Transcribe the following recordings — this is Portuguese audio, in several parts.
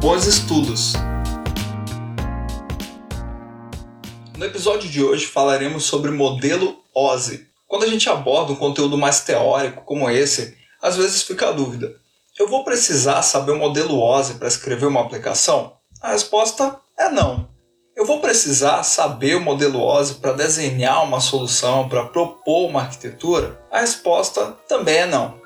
Bons estudos! No episódio de hoje falaremos sobre modelo OSI. Quando a gente aborda um conteúdo mais teórico como esse, às vezes fica a dúvida: eu vou precisar saber o modelo OSI para escrever uma aplicação? A resposta é não. Eu vou precisar saber o modelo OSI para desenhar uma solução, para propor uma arquitetura? A resposta também é não.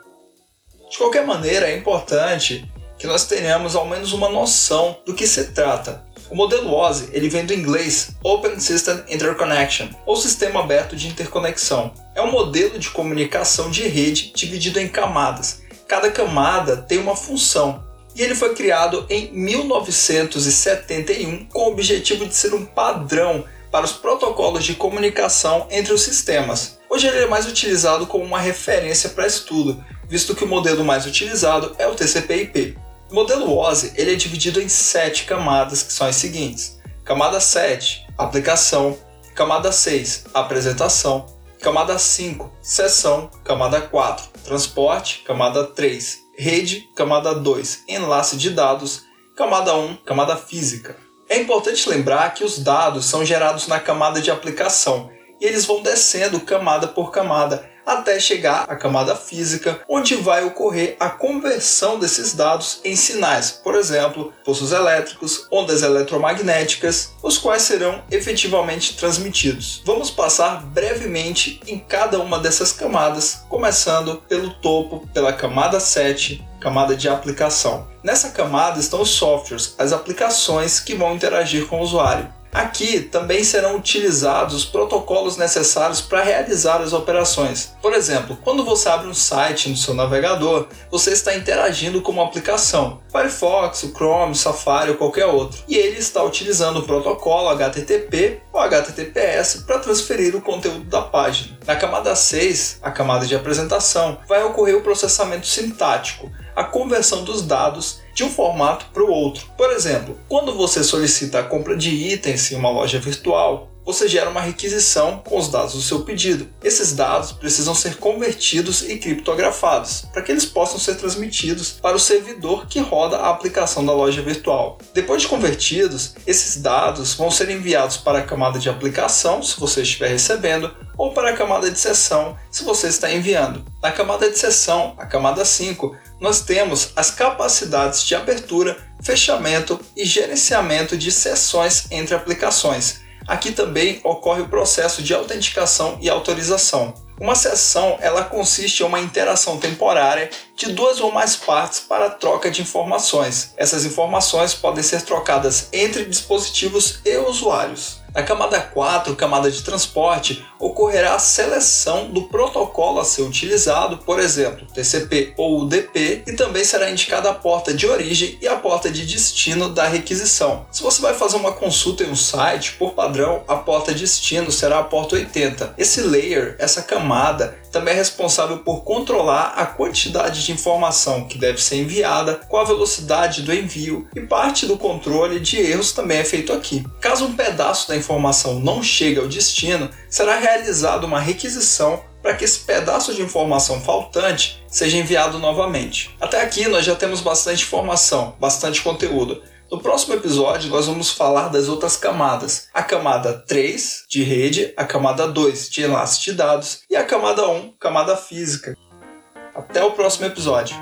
De qualquer maneira, é importante que nós tenhamos ao menos uma noção do que se trata. O modelo OSI ele vem do inglês Open System Interconnection, ou Sistema Aberto de Interconexão. É um modelo de comunicação de rede dividido em camadas. Cada camada tem uma função e ele foi criado em 1971 com o objetivo de ser um padrão para os protocolos de comunicação entre os sistemas. Hoje ele é mais utilizado como uma referência para estudo, visto que o modelo mais utilizado é o TCP/IP. O modelo OSI ele é dividido em sete camadas, que são as seguintes: camada 7, aplicação, camada 6, apresentação, camada 5, sessão, camada 4, transporte, camada 3, rede, camada 2, enlace de dados, camada 1, camada física. É importante lembrar que os dados são gerados na camada de aplicação e eles vão descendo camada por camada até chegar à camada física, onde vai ocorrer a conversão desses dados em sinais, por exemplo, pulsos elétricos, ondas eletromagnéticas, os quais serão efetivamente transmitidos. Vamos passar brevemente em cada uma dessas camadas, começando pelo topo, pela camada 7, camada de aplicação. Nessa camada estão os softwares, as aplicações que vão interagir com o usuário. Aqui também serão utilizados os protocolos necessários para realizar as operações. Por exemplo, quando você abre um site no seu navegador, você está interagindo com uma aplicação, Firefox, Chrome, Safari ou qualquer outro, e ele está utilizando o protocolo HTTP ou HTTPS para transferir o conteúdo da página. Na camada 6, a camada de apresentação, vai ocorrer o processamento sintático, a conversão dos dados de um formato para o outro. Por exemplo, quando você solicita a compra de itens em uma loja virtual, você gera uma requisição com os dados do seu pedido. Esses dados precisam ser convertidos e criptografados para que eles possam ser transmitidos para o servidor que roda a aplicação da loja virtual. Depois de convertidos, esses dados vão ser enviados para a camada de aplicação, se você estiver recebendo, ou para a camada de sessão, se você está enviando. Na camada de sessão, a camada 5, nós temos as capacidades de abertura, fechamento e gerenciamento de sessões entre aplicações. Aqui também ocorre o processo de autenticação e autorização. Uma sessão ela consiste em uma interação temporária de duas ou mais partes para troca de informações. Essas informações podem ser trocadas entre dispositivos e usuários. Na camada 4, camada de transporte, ocorrerá a seleção do protocolo a ser utilizado, por exemplo, TCP ou UDP, e também será indicada a porta de origem e a porta de destino da requisição. Se você vai fazer uma consulta em um site, por padrão, a porta de destino será a porta 80. Esse layer, essa camada, também é responsável por controlar a quantidade de informação que deve ser enviada, com a velocidade do envio e parte do controle de erros também é feito aqui. Caso um pedaço da informação não chegue ao destino, será realizada uma requisição para que esse pedaço de informação faltante seja enviado novamente. Até aqui nós já temos bastante informação, bastante conteúdo. No próximo episódio, nós vamos falar das outras camadas. A camada 3, de rede, a camada 2, de enlace de dados, e a camada 1, camada física. Até o próximo episódio.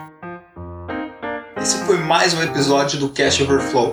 Esse foi mais um episódio do Cache Overflow.